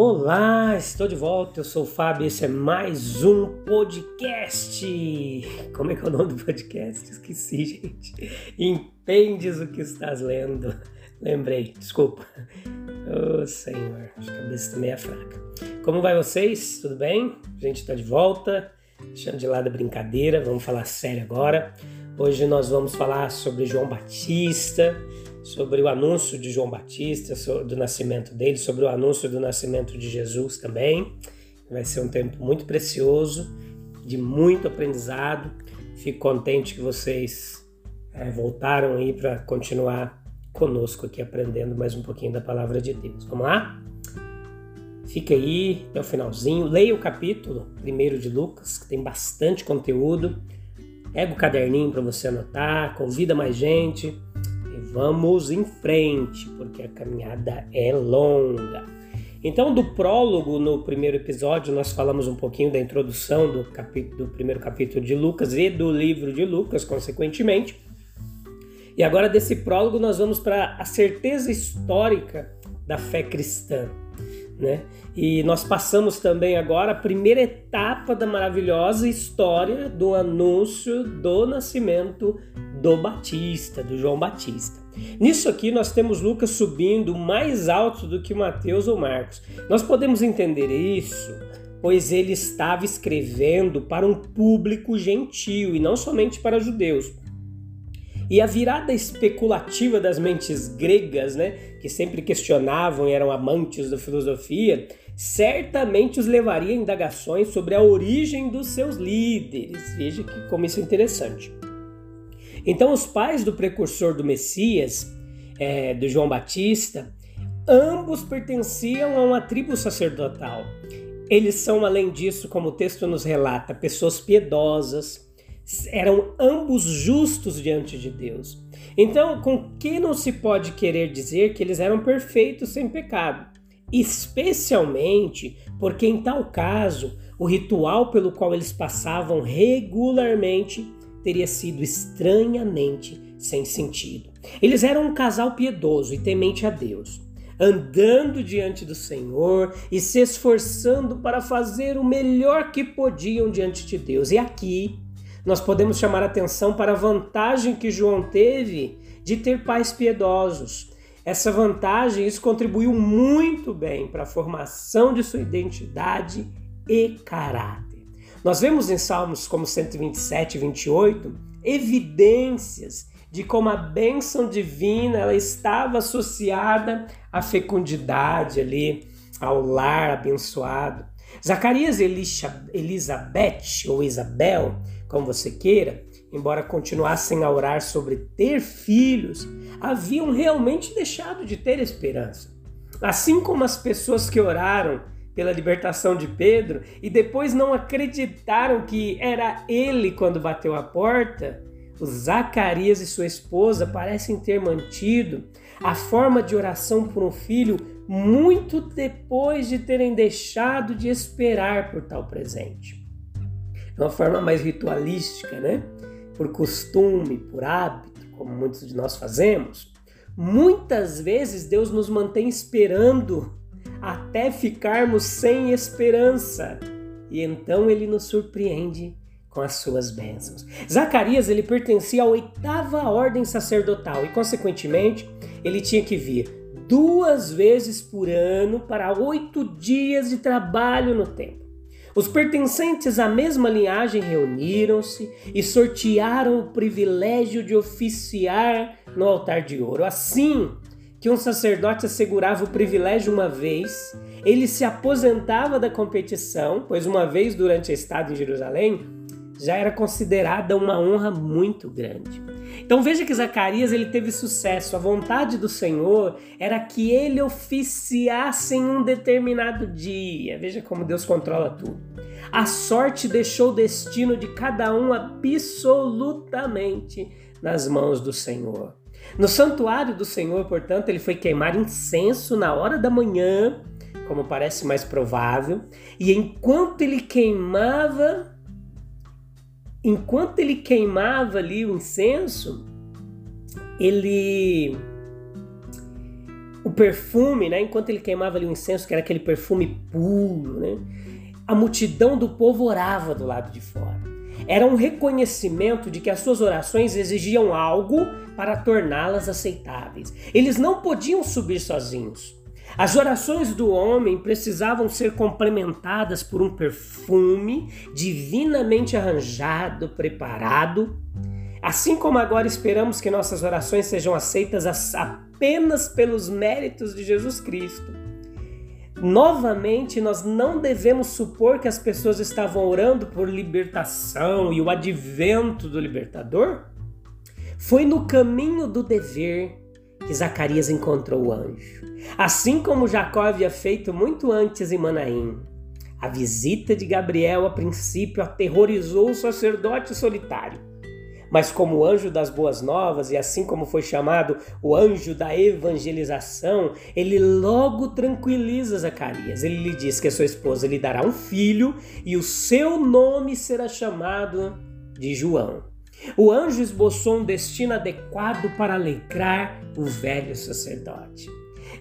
Olá, estou de volta. Eu sou o Fábio. Esse é mais um podcast. Como é que é o nome do podcast? Esqueci, gente. Entendes o que estás lendo? Lembrei, desculpa. Oh, Senhor, a cabeça também é fraca. Como vai vocês? Tudo bem? A gente está de volta, deixando de lado a brincadeira. Vamos falar sério agora. Hoje nós vamos falar sobre João Batista sobre o anúncio de João Batista, do nascimento dele, sobre o anúncio do nascimento de Jesus também. Vai ser um tempo muito precioso, de muito aprendizado. Fico contente que vocês é, voltaram aí para continuar conosco aqui aprendendo mais um pouquinho da palavra de Deus. Vamos lá? Fica aí até o finalzinho. Leia o capítulo primeiro de Lucas, que tem bastante conteúdo. Pega o caderninho para você anotar, convida mais gente vamos em frente, porque a caminhada é longa. Então, do prólogo no primeiro episódio, nós falamos um pouquinho da introdução do, capítulo, do primeiro capítulo de Lucas e do livro de Lucas, consequentemente. E agora, desse prólogo, nós vamos para a certeza histórica da fé cristã. Né? E nós passamos também agora a primeira etapa da maravilhosa história do anúncio do nascimento do Batista, do João Batista. Nisso aqui nós temos Lucas subindo mais alto do que Mateus ou Marcos. Nós podemos entender isso, pois ele estava escrevendo para um público gentil e não somente para judeus. E a virada especulativa das mentes gregas, né, que sempre questionavam e eram amantes da filosofia, certamente os levaria a indagações sobre a origem dos seus líderes. Veja que como isso é interessante. Então, os pais do precursor do Messias, é, do João Batista, ambos pertenciam a uma tribo sacerdotal. Eles são, além disso, como o texto nos relata, pessoas piedosas, eram ambos justos diante de Deus. Então, com que não se pode querer dizer que eles eram perfeitos sem pecado? Especialmente porque, em tal caso, o ritual pelo qual eles passavam regularmente teria sido estranhamente sem sentido. Eles eram um casal piedoso e temente a Deus, andando diante do Senhor e se esforçando para fazer o melhor que podiam diante de Deus. E aqui nós podemos chamar atenção para a vantagem que João teve de ter pais piedosos. Essa vantagem, isso contribuiu muito bem para a formação de sua identidade e caráter. Nós vemos em Salmos como 127 e 28 evidências de como a bênção divina ela estava associada à fecundidade ali, ao lar abençoado. Zacarias Elizabeth, ou Isabel, como você queira, embora continuassem a orar sobre ter filhos, haviam realmente deixado de ter esperança. Assim como as pessoas que oraram pela libertação de Pedro e depois não acreditaram que era ele quando bateu a porta, Zacarias e sua esposa parecem ter mantido a forma de oração por um filho muito depois de terem deixado de esperar por tal presente. De uma forma mais ritualística, né? Por costume, por hábito, como muitos de nós fazemos. Muitas vezes Deus nos mantém esperando até ficarmos sem esperança. E então ele nos surpreende com as suas bênçãos. Zacarias ele pertencia à oitava ordem sacerdotal e, consequentemente, ele tinha que vir duas vezes por ano para oito dias de trabalho no templo. Os pertencentes à mesma linhagem reuniram-se e sortearam o privilégio de oficiar no altar de ouro. Assim, que um sacerdote assegurava o privilégio uma vez, ele se aposentava da competição, pois uma vez durante a estada em Jerusalém já era considerada uma honra muito grande. Então veja que Zacarias ele teve sucesso. A vontade do Senhor era que ele oficiasse em um determinado dia. Veja como Deus controla tudo. A sorte deixou o destino de cada um absolutamente nas mãos do Senhor. No santuário do Senhor, portanto, ele foi queimar incenso na hora da manhã, como parece mais provável, e enquanto ele queimava, enquanto ele queimava ali o incenso, ele o perfume, né? Enquanto ele queimava ali o incenso, que era aquele perfume puro, né? A multidão do povo orava do lado de fora. Era um reconhecimento de que as suas orações exigiam algo para torná-las aceitáveis. Eles não podiam subir sozinhos. As orações do homem precisavam ser complementadas por um perfume divinamente arranjado, preparado. Assim como agora esperamos que nossas orações sejam aceitas apenas pelos méritos de Jesus Cristo. Novamente, nós não devemos supor que as pessoas estavam orando por libertação e o advento do libertador. Foi no caminho do dever que Zacarias encontrou o anjo. Assim como Jacó havia feito muito antes em Manaim. A visita de Gabriel a princípio aterrorizou o sacerdote solitário. Mas como anjo das boas novas, e assim como foi chamado o anjo da evangelização, ele logo tranquiliza Zacarias. Ele lhe diz que a sua esposa lhe dará um filho e o seu nome será chamado de João. O anjo esboçou um destino adequado para alegrar o velho sacerdote.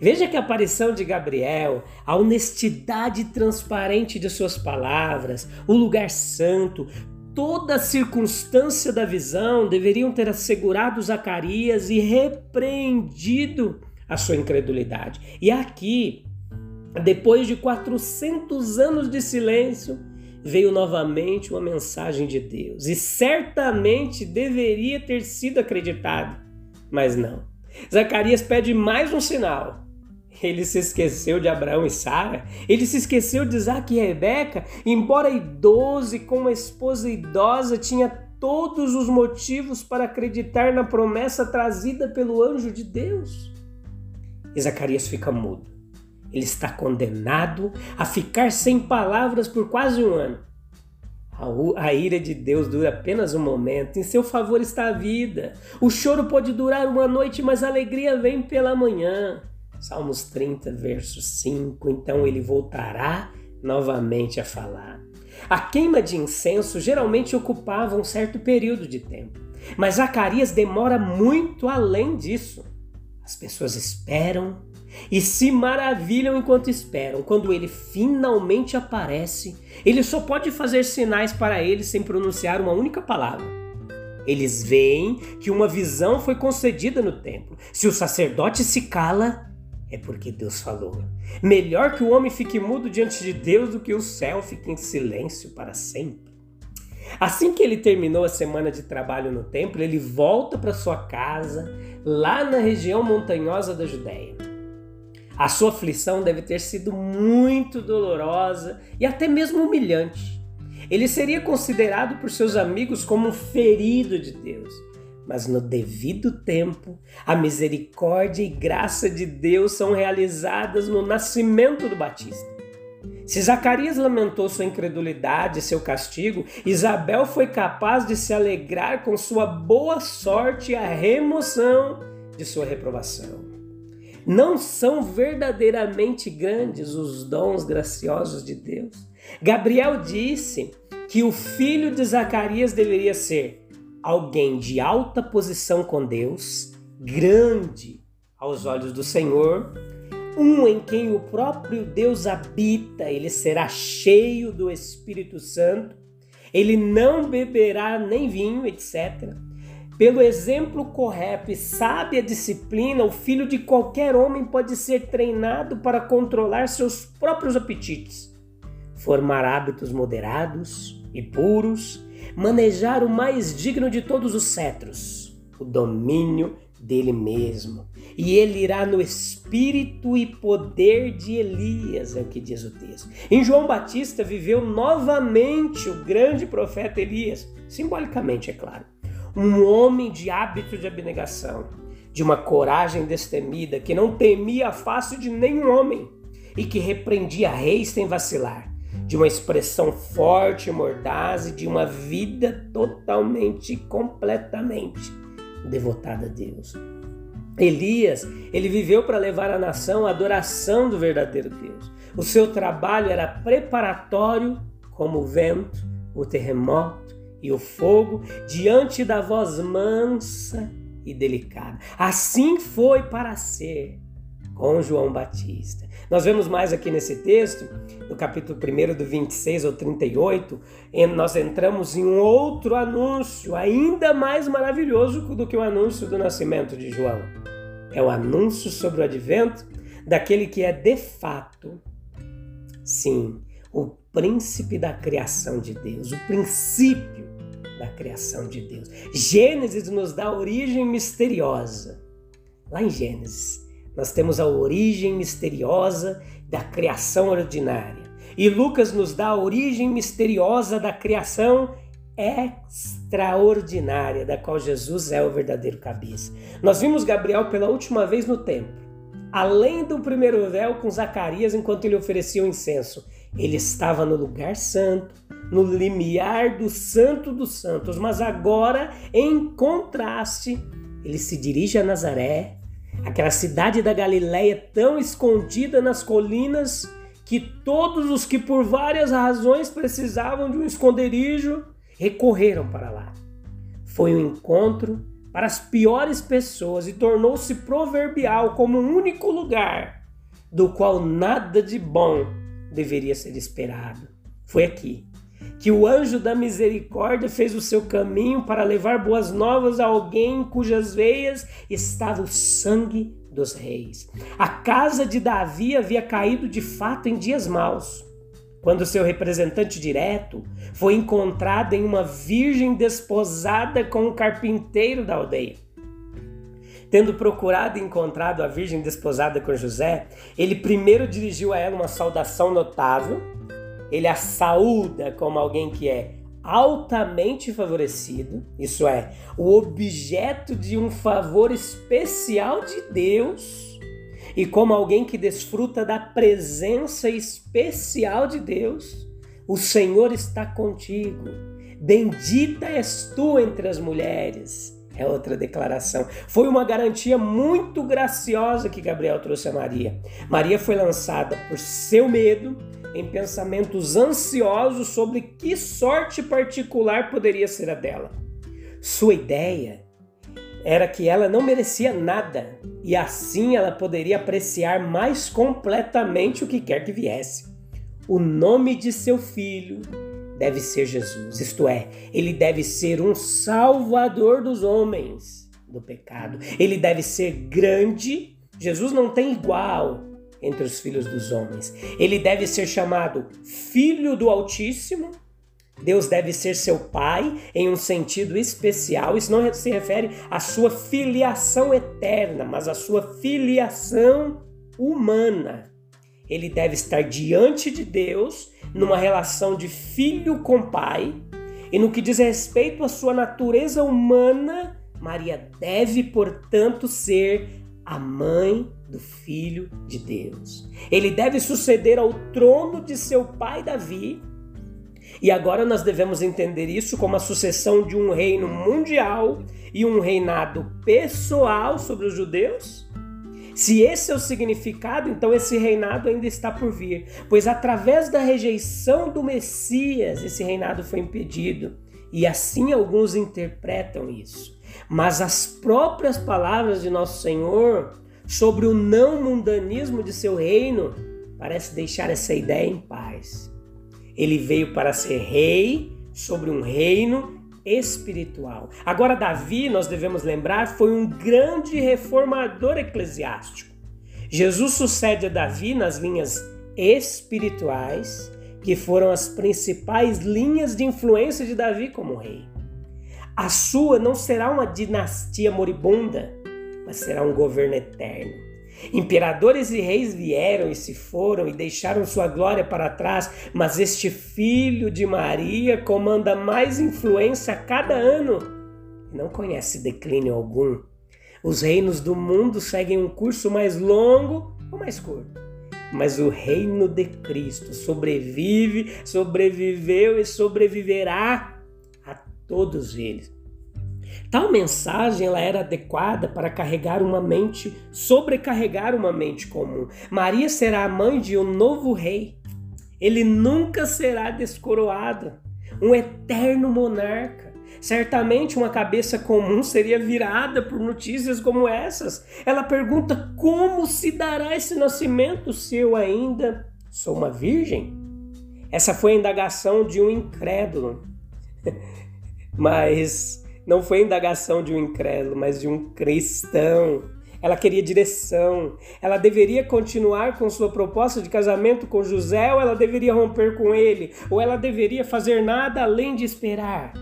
Veja que a aparição de Gabriel, a honestidade transparente de suas palavras, o lugar santo, toda circunstância da visão deveriam ter assegurado Zacarias e repreendido a sua incredulidade. E aqui, depois de 400 anos de silêncio, veio novamente uma mensagem de Deus e certamente deveria ter sido acreditado, mas não. Zacarias pede mais um sinal. Ele se esqueceu de Abraão e Sara, ele se esqueceu de Isaac e Rebeca, embora idoso e com uma esposa idosa, tinha todos os motivos para acreditar na promessa trazida pelo anjo de Deus. E Zacarias fica mudo. Ele está condenado a ficar sem palavras por quase um ano. A ira de Deus dura apenas um momento, em seu favor está a vida. O choro pode durar uma noite, mas a alegria vem pela manhã. Salmos 30, verso 5. Então ele voltará novamente a falar. A queima de incenso geralmente ocupava um certo período de tempo, mas Zacarias demora muito além disso. As pessoas esperam e se maravilham enquanto esperam. Quando ele finalmente aparece, ele só pode fazer sinais para eles sem pronunciar uma única palavra. Eles veem que uma visão foi concedida no templo. Se o sacerdote se cala, é porque Deus falou. Melhor que o homem fique mudo diante de Deus do que o céu fique em silêncio para sempre. Assim que ele terminou a semana de trabalho no templo, ele volta para sua casa, lá na região montanhosa da Judéia. A sua aflição deve ter sido muito dolorosa e até mesmo humilhante. Ele seria considerado por seus amigos como um ferido de Deus. Mas no devido tempo, a misericórdia e graça de Deus são realizadas no nascimento do Batista. Se Zacarias lamentou sua incredulidade e seu castigo, Isabel foi capaz de se alegrar com sua boa sorte e a remoção de sua reprovação. Não são verdadeiramente grandes os dons graciosos de Deus? Gabriel disse que o filho de Zacarias deveria ser alguém de alta posição com Deus, grande aos olhos do Senhor, um em quem o próprio Deus habita, ele será cheio do Espírito Santo, ele não beberá nem vinho, etc. Pelo exemplo correto e sábia disciplina, o filho de qualquer homem pode ser treinado para controlar seus próprios apetites, formar hábitos moderados e puros, manejar o mais digno de todos os cetros, o domínio dele mesmo. E ele irá no espírito e poder de Elias, é o que diz o texto. Em João Batista viveu novamente o grande profeta Elias, simbolicamente, é claro um homem de hábito de abnegação, de uma coragem destemida, que não temia a face de nenhum homem e que repreendia reis sem vacilar, de uma expressão forte e mordaz e de uma vida totalmente, completamente devotada a Deus. Elias, ele viveu para levar a nação à adoração do verdadeiro Deus. O seu trabalho era preparatório como o vento, o terremoto e o fogo diante da voz mansa e delicada. Assim foi para ser com João Batista. Nós vemos mais aqui nesse texto, no capítulo 1 do 26 ao 38, nós entramos em um outro anúncio ainda mais maravilhoso do que o anúncio do nascimento de João. É o anúncio sobre o advento daquele que é de fato, sim, o príncipe da criação de Deus, o princípio da criação de Deus. Gênesis nos dá origem misteriosa. Lá em Gênesis, nós temos a origem misteriosa da criação ordinária. E Lucas nos dá a origem misteriosa da criação extraordinária, da qual Jesus é o verdadeiro cabeça. Nós vimos Gabriel pela última vez no templo, além do primeiro véu com Zacarias enquanto ele oferecia o incenso. Ele estava no lugar santo, no limiar do santo dos santos, mas agora, em contraste, ele se dirige a Nazaré, aquela cidade da Galiléia tão escondida nas colinas que todos os que por várias razões precisavam de um esconderijo recorreram para lá. Foi um encontro para as piores pessoas e tornou-se proverbial como um único lugar do qual nada de bom deveria ser esperado. Foi aqui que o anjo da misericórdia fez o seu caminho para levar boas novas a alguém cujas veias estava o sangue dos reis. A casa de Davi havia caído de fato em dias maus, quando seu representante direto foi encontrado em uma virgem desposada com um carpinteiro da aldeia. Tendo procurado e encontrado a virgem desposada com José, ele primeiro dirigiu a ela uma saudação notável ele a saúda como alguém que é altamente favorecido, isso é, o objeto de um favor especial de Deus, e como alguém que desfruta da presença especial de Deus, o Senhor está contigo. Bendita és tu entre as mulheres. É outra declaração. Foi uma garantia muito graciosa que Gabriel trouxe a Maria. Maria foi lançada por seu medo em pensamentos ansiosos sobre que sorte particular poderia ser a dela. Sua ideia era que ela não merecia nada e assim ela poderia apreciar mais completamente o que quer que viesse. O nome de seu filho deve ser Jesus, isto é, ele deve ser um salvador dos homens do pecado. Ele deve ser grande. Jesus não tem igual entre os filhos dos homens. Ele deve ser chamado Filho do Altíssimo. Deus deve ser seu pai em um sentido especial. Isso não se refere à sua filiação eterna, mas à sua filiação humana. Ele deve estar diante de Deus numa relação de filho com pai. E no que diz respeito à sua natureza humana, Maria deve, portanto, ser a mãe do Filho de Deus. Ele deve suceder ao trono de seu pai Davi. E agora nós devemos entender isso como a sucessão de um reino mundial e um reinado pessoal sobre os judeus. Se esse é o significado, então esse reinado ainda está por vir, pois através da rejeição do Messias, esse reinado foi impedido. E assim alguns interpretam isso. Mas as próprias palavras de nosso Senhor sobre o não mundanismo de seu reino parece deixar essa ideia em paz. Ele veio para ser rei sobre um reino espiritual. Agora, Davi, nós devemos lembrar, foi um grande reformador eclesiástico. Jesus sucede a Davi nas linhas espirituais, que foram as principais linhas de influência de Davi como rei. A sua não será uma dinastia moribunda, mas será um governo eterno. Imperadores e reis vieram e se foram e deixaram sua glória para trás, mas este filho de Maria comanda mais influência a cada ano não conhece declínio algum. Os reinos do mundo seguem um curso mais longo ou mais curto. Mas o reino de Cristo sobrevive, sobreviveu e sobreviverá a todos eles. Tal mensagem ela era adequada para carregar uma mente, sobrecarregar uma mente comum. Maria será a mãe de um novo rei. Ele nunca será descoroado, um eterno monarca. Certamente uma cabeça comum seria virada por notícias como essas. Ela pergunta como se dará esse nascimento se eu ainda sou uma virgem? Essa foi a indagação de um incrédulo. Mas não foi a indagação de um incrédulo, mas de um cristão. Ela queria direção. Ela deveria continuar com sua proposta de casamento com José ou ela deveria romper com ele? Ou ela deveria fazer nada além de esperar?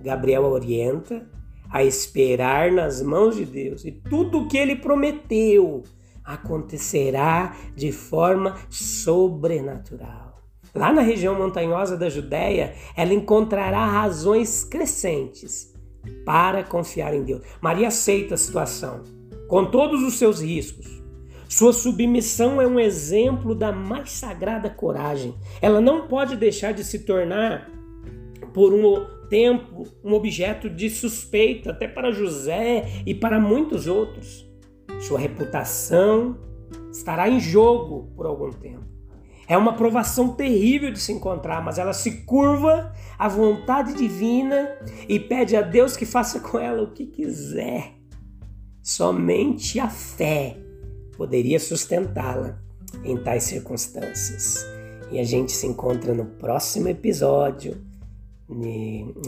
Gabriel orienta a esperar nas mãos de Deus e tudo o que ele prometeu acontecerá de forma sobrenatural. Lá na região montanhosa da Judéia, ela encontrará razões crescentes para confiar em Deus. Maria aceita a situação, com todos os seus riscos. Sua submissão é um exemplo da mais sagrada coragem. Ela não pode deixar de se tornar, por um tempo, um objeto de suspeita, até para José e para muitos outros. Sua reputação estará em jogo por algum tempo. É uma provação terrível de se encontrar, mas ela se curva à vontade divina e pede a Deus que faça com ela o que quiser. Somente a fé poderia sustentá-la em tais circunstâncias. E a gente se encontra no próximo episódio,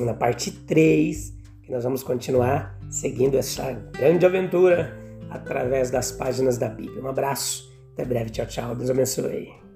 na parte 3, que nós vamos continuar seguindo essa grande aventura através das páginas da Bíblia. Um abraço, até breve, tchau, tchau, Deus abençoe.